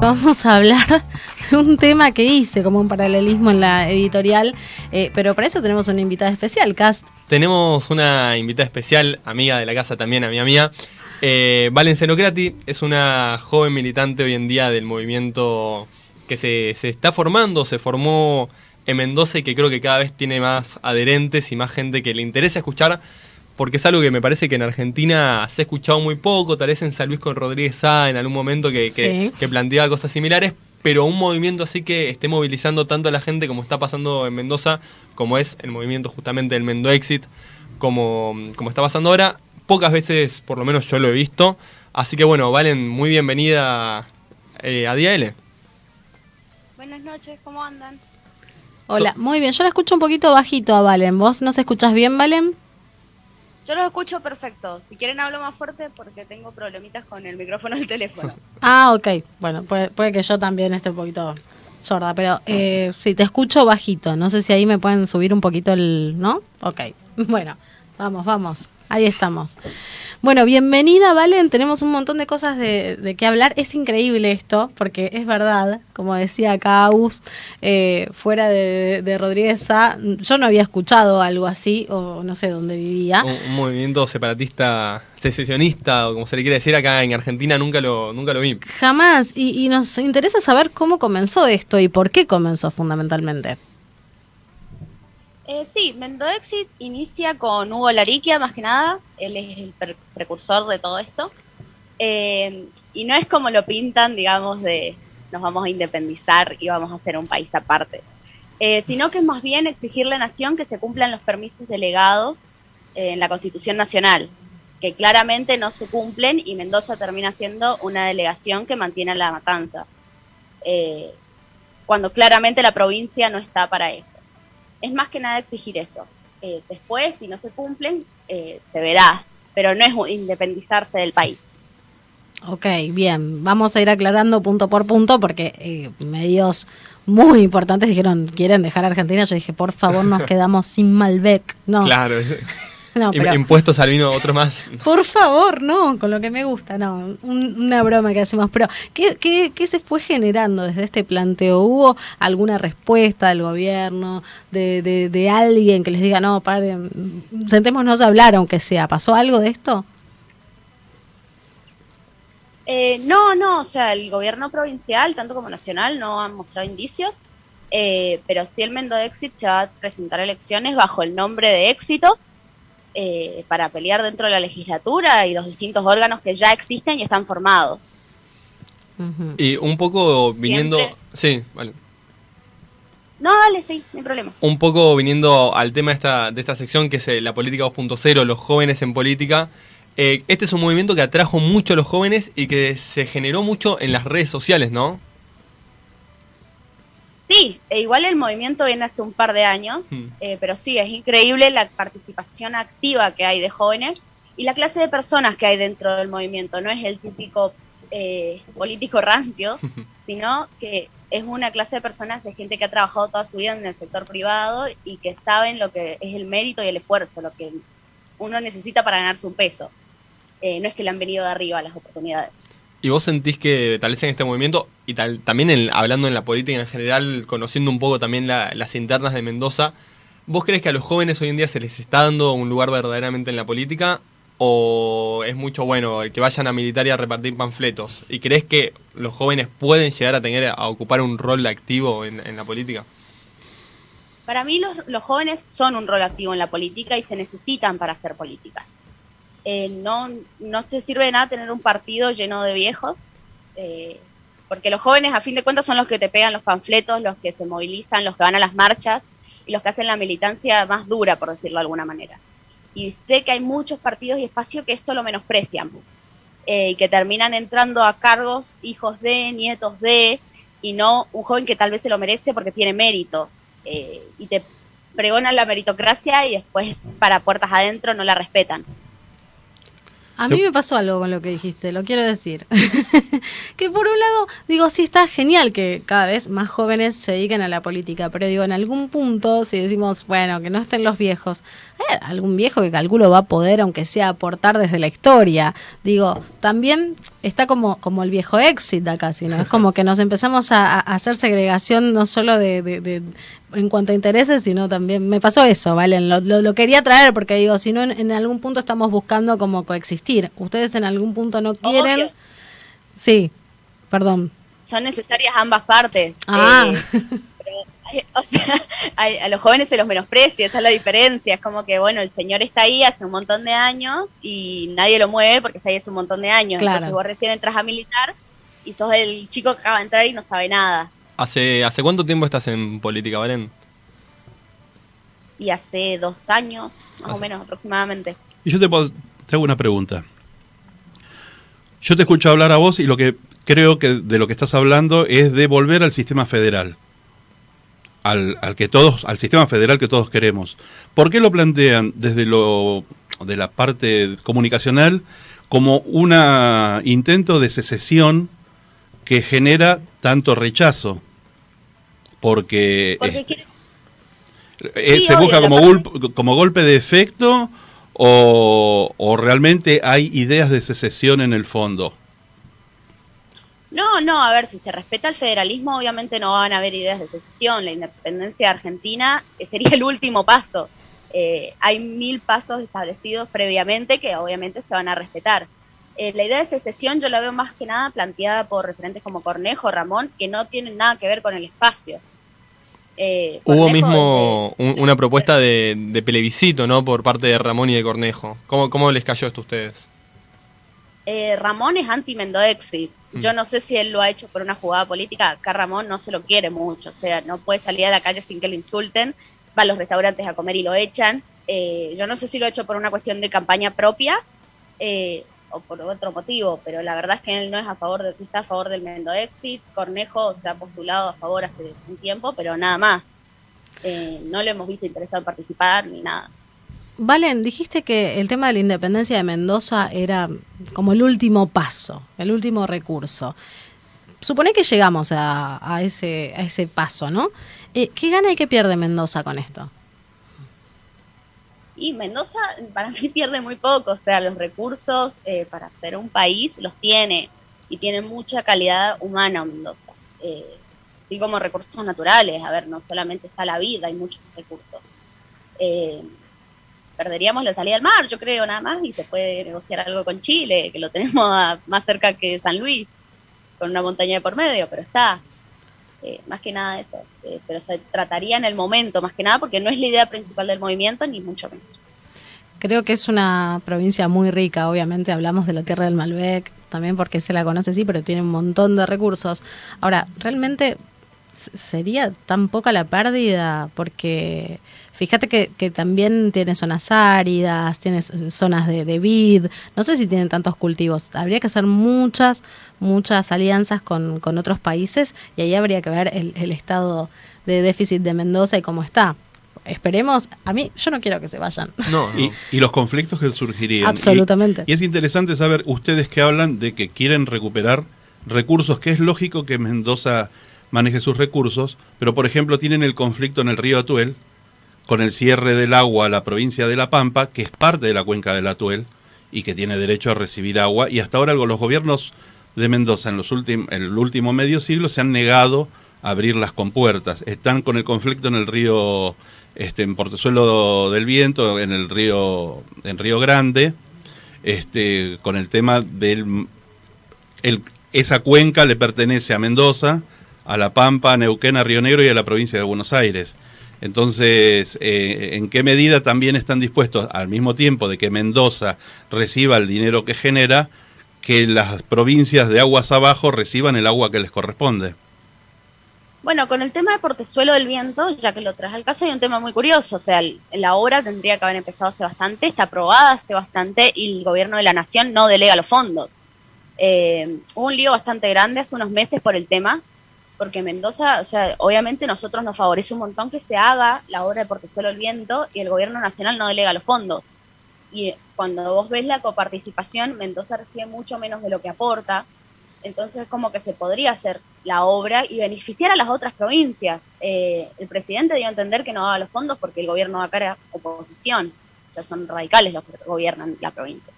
Vamos a hablar de un tema que hice como un paralelismo en la editorial, eh, pero para eso tenemos una invitada especial, Cast. Tenemos una invitada especial, amiga de la casa también, amiga mía. Eh, Valen Zenocrati es una joven militante hoy en día del movimiento que se, se está formando, se formó en Mendoza y que creo que cada vez tiene más adherentes y más gente que le interesa escuchar porque es algo que me parece que en Argentina se ha escuchado muy poco, tal vez en San Luis con Rodríguez Sá en algún momento que, que, planteaba cosas similares, pero un movimiento así que esté movilizando tanto a la gente como está pasando en Mendoza, como es el movimiento justamente del Mendo Exit, como, como está pasando ahora, pocas veces por lo menos yo lo he visto, así que bueno, Valen, muy bienvenida eh, a Día L. Buenas noches, ¿cómo andan? Hola, muy bien, yo la escucho un poquito bajito a Valen, ¿vos nos escuchás bien, Valen? Yo los escucho perfecto. Si quieren hablo más fuerte porque tengo problemitas con el micrófono del teléfono. ah, ok. Bueno, puede, que yo también esté un poquito sorda, pero eh, sí, te escucho bajito. No sé si ahí me pueden subir un poquito el... ¿No? Ok. Bueno, vamos, vamos. Ahí estamos. Bueno, bienvenida, Valen. Tenemos un montón de cosas de, de qué hablar. Es increíble esto, porque es verdad, como decía acá eh, fuera de, Rodríguez Sá, yo no había escuchado algo así, o no sé dónde vivía. Un, movimiento separatista, secesionista, o como se le quiere decir acá en Argentina, nunca lo, nunca lo vi. Jamás. Y, y nos interesa saber cómo comenzó esto y por qué comenzó fundamentalmente. Eh, sí, Mendoexit inicia con Hugo Lariquia, más que nada. Él es el precursor de todo esto. Eh, y no es como lo pintan, digamos, de nos vamos a independizar y vamos a hacer un país aparte. Eh, sino que es más bien exigirle a la nación que se cumplan los permisos delegados en la Constitución Nacional, que claramente no se cumplen y Mendoza termina siendo una delegación que mantiene la matanza, cuando claramente la provincia no está para eso es más que nada exigir eso. Eh, después, si no se cumplen, eh, se verá, pero no es independizarse del país. Ok, bien, vamos a ir aclarando punto por punto porque eh, medios muy importantes dijeron, quieren dejar Argentina, yo dije, por favor, nos quedamos sin Malbec. No. Claro. No, Impuestos al vino, otro más. Por favor, no, con lo que me gusta, no, una broma que hacemos. Pero, ¿qué, ¿qué, qué, se fue generando desde este planteo? ¿Hubo alguna respuesta del gobierno, de, de, de alguien que les diga, no, paren, sentémonos a hablar, aunque sea? ¿Pasó algo de esto? Eh, no, no, o sea, el gobierno provincial, tanto como nacional, no han mostrado indicios. Eh, pero sí el Mendo Exit se va a presentar elecciones bajo el nombre de Éxito eh, para pelear dentro de la legislatura y los distintos órganos que ya existen y están formados. Y un poco viniendo... Sí, vale. No, dale, sí, no hay problema. Un poco viniendo al tema de esta, de esta sección que es eh, la política 2.0, los jóvenes en política. Eh, este es un movimiento que atrajo mucho a los jóvenes y que se generó mucho en las redes sociales, ¿no? Sí, e igual el movimiento viene hace un par de años, hmm. eh, pero sí, es increíble la participación activa que hay de jóvenes y la clase de personas que hay dentro del movimiento. No es el típico eh, político rancio, sino que es una clase de personas de gente que ha trabajado toda su vida en el sector privado y que saben lo que es el mérito y el esfuerzo, lo que uno necesita para ganarse un peso. Eh, no es que le han venido de arriba las oportunidades. ¿Y vos sentís que tal vez en este movimiento, y tal, también hablando en la política en general, conociendo un poco también las internas de Mendoza, ¿vos crees que a los jóvenes hoy en día se les está dando un lugar verdaderamente en la política? ¿O es mucho bueno que vayan a militar a repartir panfletos? ¿Y crees que los jóvenes pueden llegar a tener a ocupar un rol activo en, la política? Para mí los, los jóvenes son un rol activo en la política y se necesitan para hacer política. Eh, no, no te sirve de nada tener un partido lleno de viejos, eh, porque los jóvenes a fin de cuentas son los que te pegan los panfletos, los que se movilizan, los que van a las marchas y los que hacen la militancia más dura, por decirlo de alguna manera. Y sé que hay muchos partidos y espacios que esto lo menosprecian eh, y que terminan entrando a cargos hijos de, nietos de, y no un joven que tal vez se lo merece porque tiene mérito. y te pregonan la meritocracia y después para puertas adentro no la respetan. A mí me pasó algo con lo que dijiste, lo quiero decir. que por un lado, digo, sí está genial que cada vez más jóvenes se dediquen a la política, pero digo, en algún punto, si decimos, bueno, que no estén los viejos, hay algún viejo que calculo va a poder, aunque sea aportar desde la historia. Digo, también está como, como el viejo éxito acá, sino es como que nos empezamos a, hacer segregación no solo de, en cuanto a intereses, sino también, me pasó eso, ¿vale? Lo, lo, quería traer porque digo, si no, en, algún punto estamos buscando como coexistir. Ustedes en algún punto no quieren... Sí, perdón. Son necesarias ambas partes. Ah. Eh, o sea, a, los jóvenes se los menosprecia, esa es la diferencia. Es como que, bueno, el señor está ahí hace un montón de años y nadie lo mueve porque está ahí hace un montón de años. Claro. Entonces vos recién entras a militar y sos el chico que acaba de entrar y no sabe nada. ¿Hace, ¿hace cuánto tiempo estás en política, Valen? Y hace dos años, más o menos aproximadamente. Y yo te, puedo, te hago una pregunta. Yo te escucho hablar a vos y lo que creo que de lo que estás hablando es de volver al sistema federal. Al, al, que todos, al sistema federal que todos queremos. ¿Por qué lo plantean desde lo de la parte comunicacional como un intento de secesión que genera tanto rechazo? Porque, eh, se busca como, como golpe de efecto o, realmente hay ideas de secesión en el fondo? No, no, a ver, si se respeta el federalismo, obviamente no van a haber ideas de secesión. La independencia de Argentina sería el último paso. Eh, hay mil pasos establecidos previamente que obviamente se van a respetar. Eh, la idea de secesión yo la veo más que nada planteada por referentes como Cornejo, Ramón, que no tienen nada que ver con el espacio. Eh, Hubo mismo una propuesta de, plebiscito, ¿no? Por parte de Ramón y de Cornejo. ¿Cómo, cómo les cayó esto a ustedes? Eh, Ramón es anti-Mendoexit. Mm. Yo no sé si él lo ha hecho por una jugada política. Acá Ramón no se lo quiere mucho. O sea, no puede salir a la calle sin que lo insulten. Va a los restaurantes a comer y lo echan. Eh, yo no sé si lo ha hecho por una cuestión de campaña propia o por otro motivo, pero la verdad es que él no es a favor de, está a favor del Mendo Exit, Cornejo se ha postulado a favor hace un tiempo, pero nada más. Eh, no lo hemos visto interesado en participar ni nada. Valen, dijiste que el tema de la independencia de Mendoza era como el último paso, el último recurso. Supone que llegamos a, ese, a ese paso, ¿no? Eh, ¿Qué gana y qué pierde Mendoza con esto? Y Mendoza para mí pierde muy poco, o sea, los recursos eh, para ser un país los tiene y tiene mucha calidad humana Mendoza. Eh, como recursos naturales, a ver, no solamente está la vida, hay muchos recursos. Eh, perderíamos la salida al mar, yo creo, nada más, y se puede negociar algo con Chile, que lo tenemos más cerca que San Luis, con una montaña de por medio, pero está. Eh, más que nada eso, eh, pero se trataría en el momento, más que nada, porque no es la idea principal del movimiento, ni mucho menos. Creo que es una provincia muy rica, obviamente hablamos de la tierra del Malbec, también porque se la conoce, sí, pero tiene un montón de recursos. Ahora, realmente sería tan poca la pérdida porque Fíjate que, que, también tiene zonas áridas, tiene zonas de, de, vid, no sé si tienen tantos cultivos. Habría que hacer muchas, muchas alianzas con, con otros países y ahí habría que ver el, el, estado de déficit de Mendoza y cómo está. Esperemos, a mí yo no quiero que se vayan. No, Y, y, los conflictos que surgirían. Absolutamente. Y, y es interesante saber ustedes que hablan de que quieren recuperar recursos, que es lógico que Mendoza maneje sus recursos, pero por ejemplo tienen el conflicto en el río Atuel, con el cierre del agua a la provincia de La Pampa, que es parte de la cuenca del Atuel y que tiene derecho a recibir agua. Y hasta ahora los gobiernos de Mendoza en, los en el último medio siglo se han negado a abrir las compuertas. Están con el conflicto en el río, este, en Portezuelo del Viento, en el río, en Río Grande, este, con el tema del... El, esa cuenca le pertenece a Mendoza, a La Pampa, Neuquén, Río Negro y a la provincia de Buenos Aires. Entonces, eh, ¿en qué medida también están dispuestos, al mismo tiempo de que Mendoza reciba el dinero que genera, que las provincias de aguas abajo reciban el agua que les corresponde? Bueno, con el tema de Portezuelo del Viento, ya que lo traes al caso, hay un tema muy curioso. O sea, la obra tendría que haber empezado hace bastante, está aprobada hace bastante y el gobierno de la nación no delega los fondos. Eh, hubo un lío bastante grande hace unos meses por el tema, porque Mendoza, o sea, obviamente nosotros nos favorece un montón que se haga la obra de Portezuelo el Viento y el gobierno nacional no delega los fondos. y cuando vos ves la coparticipación, Mendoza recibe mucho menos de lo que aporta, entonces como que se podría hacer la obra y beneficiar a las otras provincias. Eh, el presidente dio a entender que no daba los fondos porque el gobierno va a cara oposición, o sea, son radicales los que gobiernan la provincia.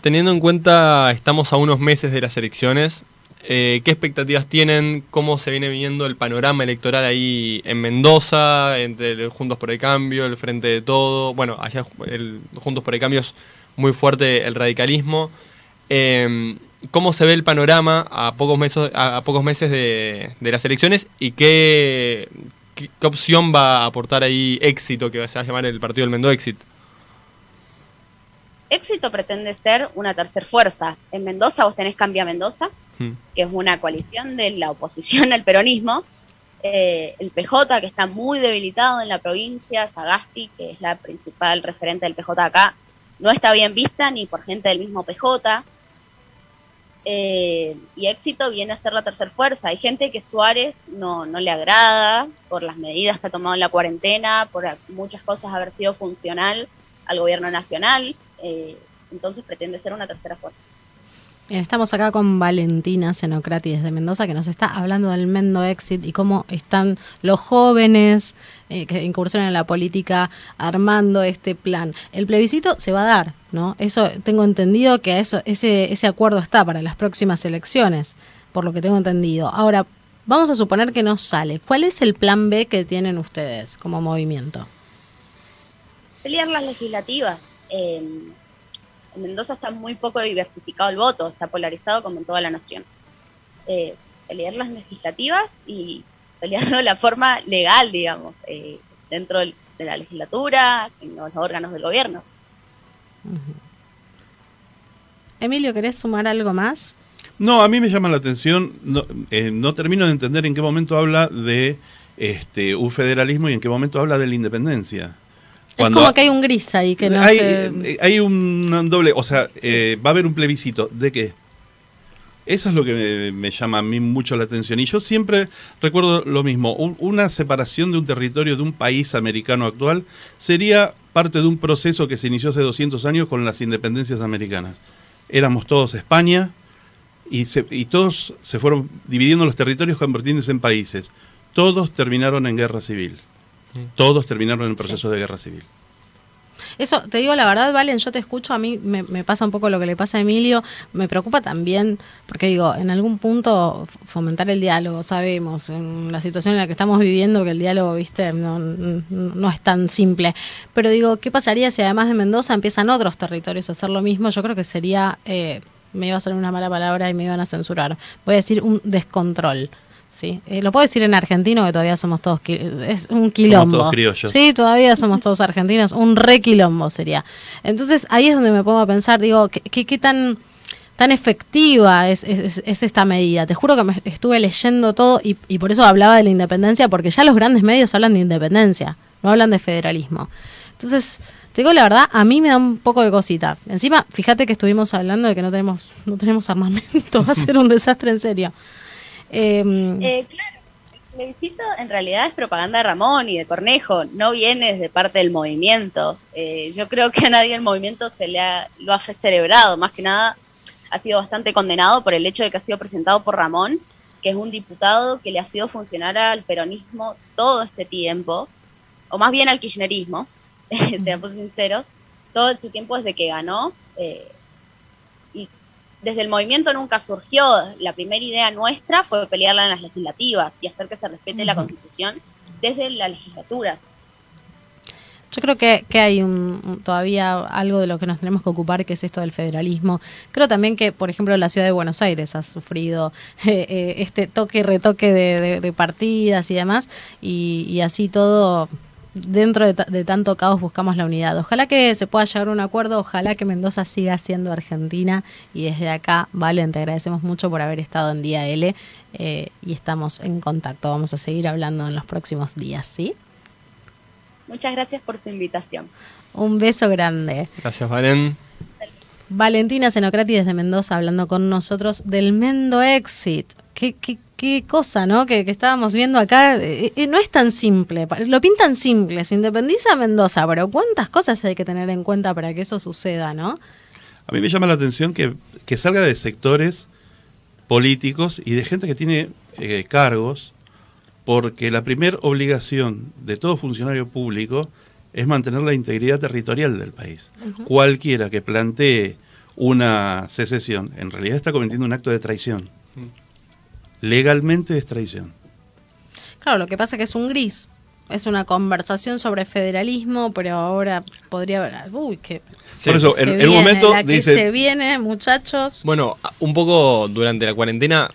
Teniendo en cuenta, estamos a unos meses de las elecciones, eh, ¿qué expectativas tienen? ¿Cómo se viene viendo el panorama electoral ahí en Mendoza, entre el Juntos por el Cambio, el Frente de Todo? Bueno, allá el Juntos por el Cambio es muy fuerte el radicalismo. Eh, ¿Cómo se ve el panorama a pocos meses, a, pocos meses de, las elecciones y qué, opción va a aportar ahí éxito, que se va a llamar el partido del Mendo Éxito? Éxito pretende ser una tercera fuerza. En Mendoza vos tenés Cambia Mendoza, hmm. que es una coalición de la oposición al peronismo. Eh, el PJ, que está muy debilitado en la provincia, Sagasti, que es la principal referente del PJ acá, no está bien vista ni por gente del mismo PJ. Eh, y éxito viene a ser la tercera fuerza. Hay gente que Suárez no, no le agrada por las medidas que ha tomado en la cuarentena, por muchas cosas haber sido funcional al gobierno nacional. Eh, entonces pretende ser una tercera fuerza. Estamos acá con Valentina Zenocrati desde Mendoza que nos está hablando del Mendo Exit y cómo están los jóvenes eh, que incursionan en la política armando este plan. El plebiscito se va a dar, ¿no? Eso tengo entendido que eso, ese, ese acuerdo está para las próximas elecciones, por lo que tengo entendido. Ahora, vamos a suponer que no sale. ¿Cuál es el plan B que tienen ustedes como movimiento? Pelear las legislativas en Mendoza está muy poco diversificado el voto, está polarizado como en toda la nación. Eh, pelear las legislativas y pelearlo de la forma legal, digamos, eh, dentro de la legislatura, en los órganos del gobierno. Emilio, ¿querés sumar algo más? No, a mí me llama la atención, no, eh, no termino de entender en qué momento habla de este, un federalismo y en qué momento habla de la independencia es como que hay un gris ahí que no hay, eh, hay un doble, o sea, eh, va a haber un plebiscito. ¿De qué? Eso es lo que me, llama a mí mucho la atención. Y yo siempre recuerdo lo mismo. una separación de un territorio de un país americano actual sería parte de un proceso que se inició hace 200 años con las independencias americanas. Éramos todos España y, y todos se fueron dividiendo los territorios convirtiéndose en países. Todos terminaron en guerra civil. Todos terminaron en proceso de guerra civil. Eso, te digo la verdad, Valen, yo te escucho, a mí me, pasa un poco lo que le pasa a Emilio, me preocupa también, porque digo, en algún punto fomentar el diálogo, sabemos, en la situación en la que estamos viviendo, que el diálogo, viste, no, no es tan simple, pero digo, ¿qué pasaría si además de Mendoza empiezan otros territorios a hacer lo mismo? Yo creo que sería, eh, me iba a salir una mala palabra y me iban a censurar, voy a decir un descontrol. Sí, eh, lo puedo decir en argentino que todavía somos todos es un quilombo. Somos todos Sí, todavía somos todos argentinos, un re quilombo sería. Entonces ahí es donde me pongo a pensar, digo, ¿qué, qué, tan tan efectiva es, es, esta medida? Te juro que me estuve leyendo todo y, y por eso hablaba de la independencia, porque ya los grandes medios hablan de independencia, no hablan de federalismo. Entonces, te digo la verdad, a mí me da un poco de cosita. Encima, fíjate que estuvimos hablando de que no tenemos, no tenemos armamento, va a ser un desastre en serio. Em, eh, claro, el plebiscito en realidad es propaganda de Ramón y de Cornejo, no viene de parte del movimiento. Eh, yo creo que a nadie el movimiento se le ha, lo ha celebrado, más que nada ha sido bastante condenado por el hecho de que ha sido presentado por Ramón, que es un diputado que le ha sido funcionar al peronismo todo este tiempo, o más bien al kirchnerismo, seamos sinceros, todo este tiempo desde que ganó. Eh, desde el movimiento nunca surgió. La primera idea nuestra fue pelearla en las legislativas y hacer que se respete la Constitución desde la legislatura. Yo creo que, hay un, todavía algo de lo que nos tenemos que ocupar, que es esto del federalismo. Creo también que, por ejemplo, la ciudad de Buenos Aires ha sufrido eh, eh, este toque y retoque de, partidas y demás, y así todo dentro de, tanto caos buscamos la unidad. Ojalá que se pueda llegar a un acuerdo, ojalá que Mendoza siga siendo Argentina y desde acá, Valen, te agradecemos mucho por haber estado en Día L eh, y estamos en contacto. Vamos a seguir hablando en los próximos días, ¿sí? Muchas gracias por su invitación. Un beso grande. Gracias, Valen. Valentina Zenocrati desde Mendoza hablando con nosotros del Mendo Exit. ¿Qué, qué, qué cosa, ¿no? Que, que estábamos viendo acá. Eh, eh, no es tan simple. Lo pintan simple. Se independiza Mendoza, pero ¿cuántas cosas hay que tener en cuenta para que eso suceda, no? A mí me llama la atención que, que salga de sectores políticos y de gente que tiene eh, cargos, porque la primera obligación de todo funcionario público es mantener la integridad territorial del país. Cualquiera que plantee una secesión, en realidad está cometiendo un acto de traición. Legalmente es traición. Claro, lo que pasa es que es un gris. Es una conversación sobre federalismo, pero ahora podría haber. Uy, que. Sí. Por eso, se en, viene, un momento la que dice, se viene, muchachos. Bueno, un poco durante la cuarentena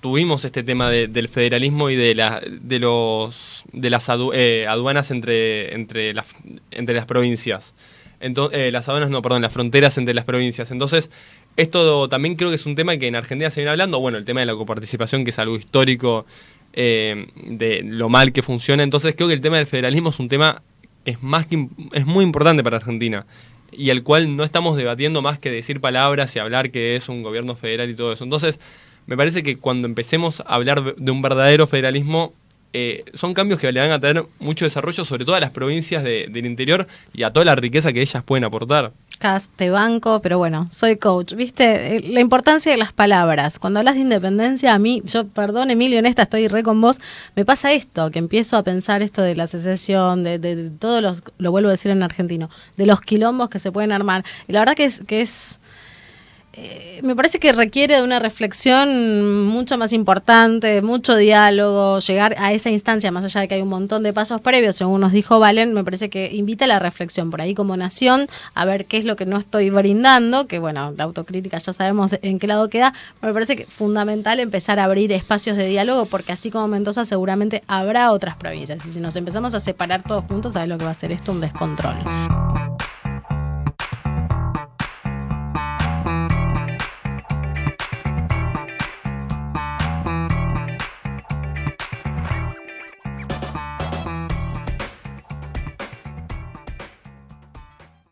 tuvimos este tema de- del federalismo y de, la, de los de las adu- eh, aduanas entre entre las entre las provincias. Entonces, las aduanas no, perdón, las fronteras entre las provincias. Entonces, esto también creo que es un tema que en Argentina se viene hablando. Bueno, el tema de la coparticipación, que es algo histórico eh, de lo mal que funciona. Entonces, creo que el tema del federalismo es un tema que es más que es muy importante para Argentina y el cual no estamos debatiendo más que decir palabras y hablar que es un gobierno federal y todo eso. Entonces, me parece que cuando empecemos a hablar de un verdadero federalismo, eh, son cambios que le van a tener mucho desarrollo, sobre todo a las provincias de- del interior y a toda la riqueza que ellas pueden aportar. Cas, te banco, pero bueno, soy coach. ¿Viste? Eh, La importancia de las palabras. Cuando hablas de independencia, a mí, yo, perdón, Emilio, en esta estoy re con vos, me pasa esto, que empiezo a pensar esto de la secesión, de, de, de todos los, lo vuelvo a decir en argentino, de los quilombos que se pueden armar. Y la verdad que es, que es eh, me parece que requiere de una reflexión mucho más importante, mucho diálogo, llegar a esa instancia, más allá de que hay un montón de pasos previos, según nos dijo Valen, me parece que invita a la reflexión por ahí como nación, a ver qué es lo que no estoy brindando, que bueno, la autocrítica ya sabemos en qué lado queda, me parece que es fundamental empezar a abrir espacios de diálogo, porque así como Mendoza seguramente habrá otras provincias, y si nos empezamos a separar todos juntos, ¿sabes lo que va a ser esto? Un descontrol.